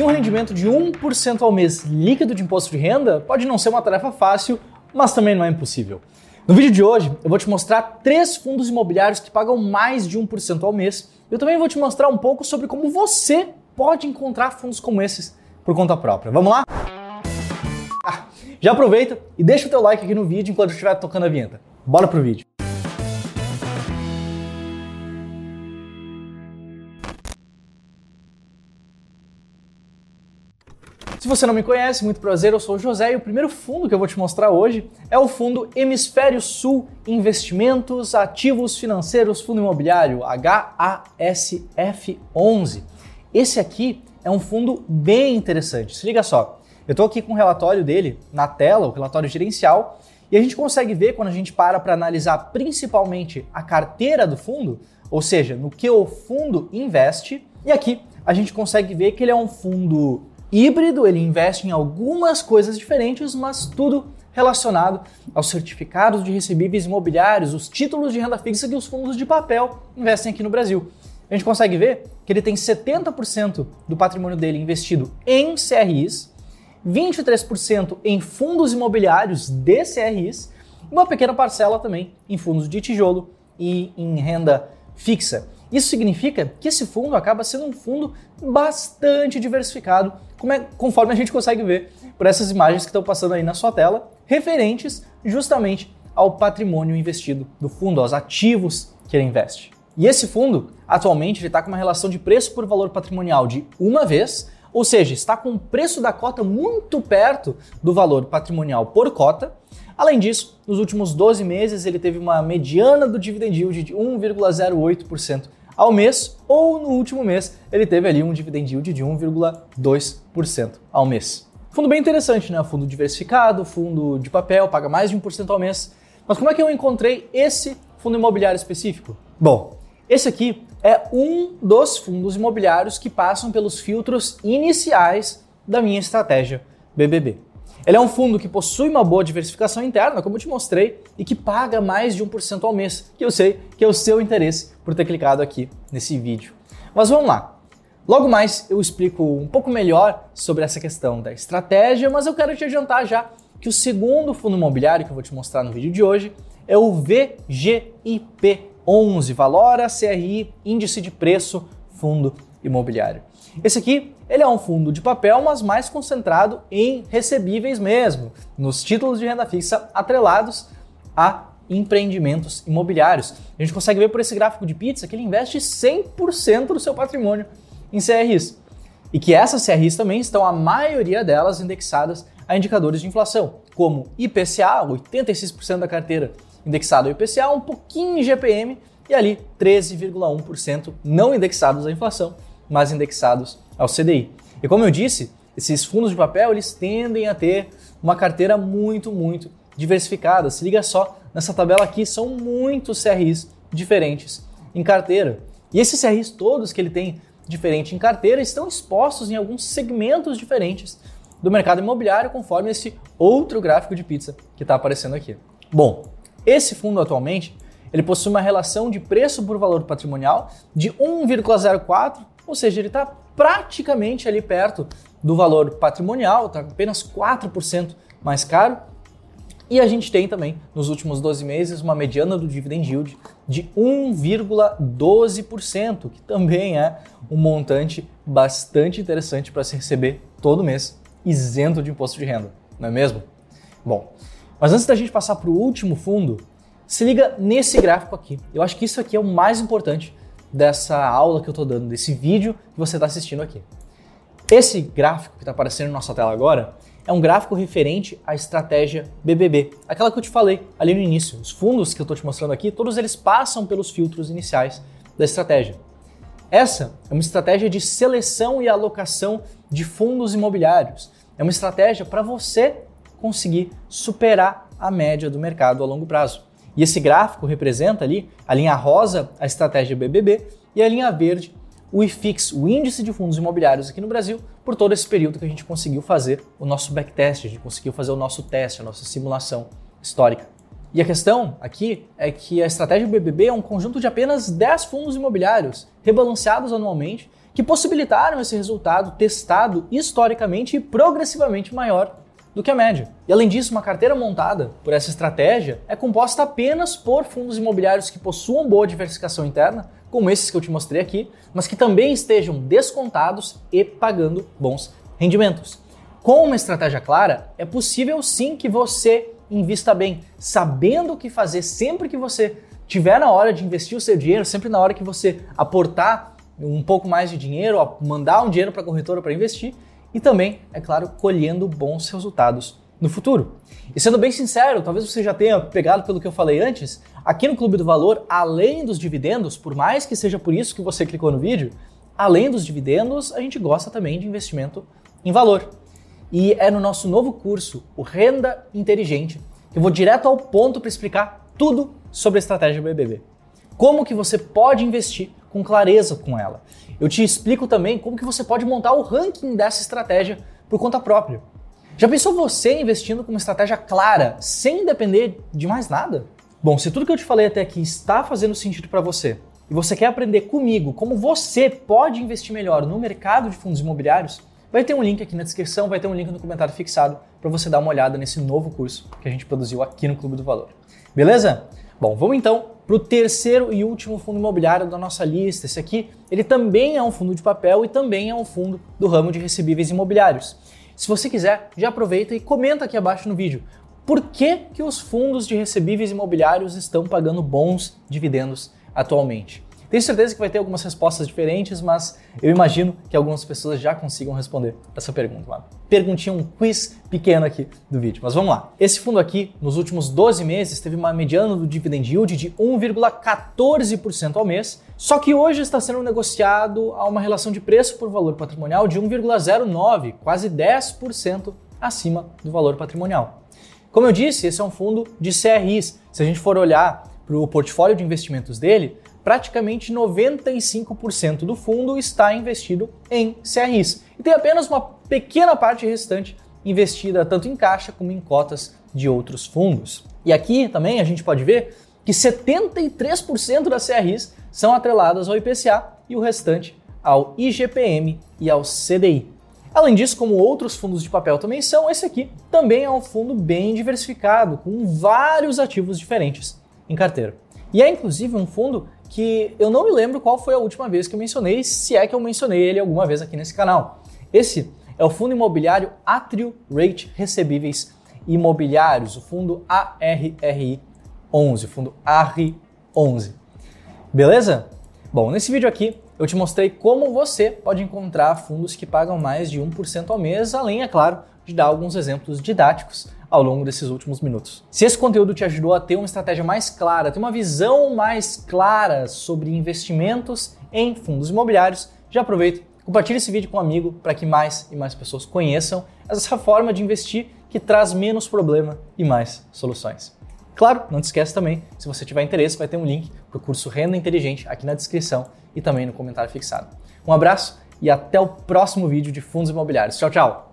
Conseguir um rendimento de 1% ao mês líquido de imposto de renda pode não ser uma tarefa fácil, mas também não é impossível. No vídeo de hoje, eu vou te mostrar três fundos imobiliários que pagam mais de 1% ao mês. Eu também vou te mostrar um pouco sobre como você pode encontrar fundos como esses por conta própria. Vamos lá? Ah, já aproveita e deixa o teu like aqui no vídeo enquanto eu estiver tocando a vinheta. Bora pro vídeo. Você não me conhece, muito prazer, eu sou o José e o primeiro fundo que eu vou te mostrar hoje é o fundo Hemisfério Sul Investimentos Ativos Financeiros Fundo Imobiliário, HASF11. Esse aqui é um fundo bem interessante. Se liga só, eu estou aqui com o relatório dele na tela, o relatório gerencial, e a gente consegue ver quando a gente para para analisar principalmente a carteira do fundo, ou seja, no que o fundo investe, e aqui a gente consegue ver que ele é um fundo híbrido, ele investe em algumas coisas diferentes, mas tudo relacionado aos certificados de recebíveis imobiliários, os títulos de renda fixa que os fundos de papel investem aqui no Brasil. A gente consegue ver que ele tem 70% do patrimônio dele investido em CRIs, 23% em fundos imobiliários de CRIs e uma pequena parcela também em fundos de tijolo e em renda fixa. Isso significa que esse fundo acaba sendo um fundo bastante diversificado, é, conforme a gente consegue ver por essas imagens que estão passando aí na sua tela, referentes justamente ao patrimônio investido do fundo, aos ativos que ele investe. E esse fundo, atualmente, está com uma relação de preço por valor patrimonial de uma vez, ou seja, está com o preço da cota muito perto do valor patrimonial por cota, Além disso, nos últimos 12 meses ele teve uma mediana do dividend yield de 1,08% ao mês, ou no último mês ele teve ali um dividend yield de 1,2% ao mês. Fundo bem interessante, né? Fundo diversificado, fundo de papel, paga mais de 1% ao mês. Mas como é que eu encontrei esse fundo imobiliário específico? Bom, esse aqui é um dos fundos imobiliários que passam pelos filtros iniciais da minha estratégia BBB. Ele é um fundo que possui uma boa diversificação interna, como eu te mostrei, e que paga mais de 1% ao mês, que eu sei que é o seu interesse por ter clicado aqui nesse vídeo. Mas vamos lá. Logo mais eu explico um pouco melhor sobre essa questão da estratégia, mas eu quero te adiantar já que o segundo fundo imobiliário que eu vou te mostrar no vídeo de hoje é o VGIP11, Valora CRI Índice de Preço Fundo Imobiliário. Esse aqui ele é um fundo de papel, mas mais concentrado em recebíveis mesmo, nos títulos de renda fixa atrelados a empreendimentos imobiliários. A gente consegue ver por esse gráfico de pizza que ele investe 100% do seu patrimônio em CRIs. E que essas CRIs também estão, a maioria delas, indexadas a indicadores de inflação, como IPCA, 86% da carteira indexado ao IPCA, um pouquinho em GPM e ali 13,1% não indexados à inflação mas indexados ao CDI. E como eu disse, esses fundos de papel eles tendem a ter uma carteira muito, muito diversificada. Se liga só, nessa tabela aqui são muitos CRIs diferentes em carteira. E esses CRIs todos que ele tem diferente em carteira estão expostos em alguns segmentos diferentes do mercado imobiliário, conforme esse outro gráfico de pizza que está aparecendo aqui. Bom, esse fundo atualmente ele possui uma relação de preço por valor patrimonial de 1,04 ou seja, ele está praticamente ali perto do valor patrimonial, está apenas 4% mais caro. E a gente tem também, nos últimos 12 meses, uma mediana do dividend yield de 1,12%, que também é um montante bastante interessante para se receber todo mês, isento de imposto de renda, não é mesmo? Bom, mas antes da gente passar para o último fundo, se liga nesse gráfico aqui. Eu acho que isso aqui é o mais importante dessa aula que eu estou dando, desse vídeo que você está assistindo aqui. Esse gráfico que está aparecendo na nossa tela agora é um gráfico referente à estratégia BBB, aquela que eu te falei ali no início. Os fundos que eu estou te mostrando aqui, todos eles passam pelos filtros iniciais da estratégia. Essa é uma estratégia de seleção e alocação de fundos imobiliários. É uma estratégia para você conseguir superar a média do mercado a longo prazo. E esse gráfico representa ali a linha rosa, a estratégia BBB, e a linha verde, o IFIX, o índice de fundos imobiliários aqui no Brasil, por todo esse período que a gente conseguiu fazer o nosso backtest, a gente conseguiu fazer o nosso teste, a nossa simulação histórica. E a questão aqui é que a estratégia BBB é um conjunto de apenas 10 fundos imobiliários, rebalanceados anualmente, que possibilitaram esse resultado testado historicamente e progressivamente maior do que a média. E além disso, uma carteira montada por essa estratégia é composta apenas por fundos imobiliários que possuam boa diversificação interna, como esses que eu te mostrei aqui, mas que também estejam descontados e pagando bons rendimentos. Com uma estratégia clara, é possível sim que você invista bem, sabendo o que fazer sempre que você tiver na hora de investir o seu dinheiro, sempre na hora que você aportar um pouco mais de dinheiro, mandar um dinheiro para a corretora para investir e também, é claro, colhendo bons resultados no futuro. E sendo bem sincero, talvez você já tenha pegado pelo que eu falei antes, aqui no Clube do Valor, além dos dividendos, por mais que seja por isso que você clicou no vídeo, além dos dividendos, a gente gosta também de investimento em valor. E é no nosso novo curso, o Renda Inteligente, que eu vou direto ao ponto para explicar tudo sobre a estratégia BBB. Como que você pode investir com clareza com ela. Eu te explico também como que você pode montar o ranking dessa estratégia por conta própria. Já pensou você investindo com uma estratégia clara, sem depender de mais nada? Bom, se tudo que eu te falei até aqui está fazendo sentido para você e você quer aprender comigo como você pode investir melhor no mercado de fundos imobiliários, vai ter um link aqui na descrição, vai ter um link no comentário fixado para você dar uma olhada nesse novo curso que a gente produziu aqui no Clube do Valor. Beleza? Bom, vamos então para o terceiro e último fundo imobiliário da nossa lista. Esse aqui, ele também é um fundo de papel e também é um fundo do ramo de recebíveis imobiliários. Se você quiser, já aproveita e comenta aqui abaixo no vídeo. Por que, que os fundos de recebíveis imobiliários estão pagando bons dividendos atualmente? Tenho certeza que vai ter algumas respostas diferentes, mas eu imagino que algumas pessoas já consigam responder essa pergunta. Uma perguntinha, um quiz pequeno aqui do vídeo. Mas vamos lá. Esse fundo aqui, nos últimos 12 meses, teve uma mediana do dividend yield de 1,14% ao mês, só que hoje está sendo negociado a uma relação de preço por valor patrimonial de 1,09, quase 10% acima do valor patrimonial. Como eu disse, esse é um fundo de CRIs. Se a gente for olhar para o portfólio de investimentos dele, praticamente 95% do fundo está investido em CRIs. E tem apenas uma pequena parte restante investida tanto em caixa como em cotas de outros fundos. E aqui também a gente pode ver que 73% das CRIs são atreladas ao IPCA e o restante ao IGPM e ao CDI. Além disso, como outros fundos de papel também são, esse aqui também é um fundo bem diversificado, com vários ativos diferentes em carteira. E é inclusive um fundo que eu não me lembro qual foi a última vez que eu mencionei, se é que eu mencionei ele alguma vez aqui nesse canal. Esse é o fundo imobiliário Atrio Rate Recebíveis Imobiliários, o fundo ARRI 11, o fundo ARRI 11. Beleza? Bom, nesse vídeo aqui eu te mostrei como você pode encontrar fundos que pagam mais de 1% ao mês, além, é claro, de dar alguns exemplos didáticos ao longo desses últimos minutos. Se esse conteúdo te ajudou a ter uma estratégia mais clara, ter uma visão mais clara sobre investimentos em fundos imobiliários, já aproveita compartilhe esse vídeo com um amigo para que mais e mais pessoas conheçam essa forma de investir que traz menos problema e mais soluções. Claro, não te esquece também, se você tiver interesse, vai ter um link para o curso Renda Inteligente aqui na descrição e também no comentário fixado. Um abraço e até o próximo vídeo de fundos imobiliários. Tchau, tchau!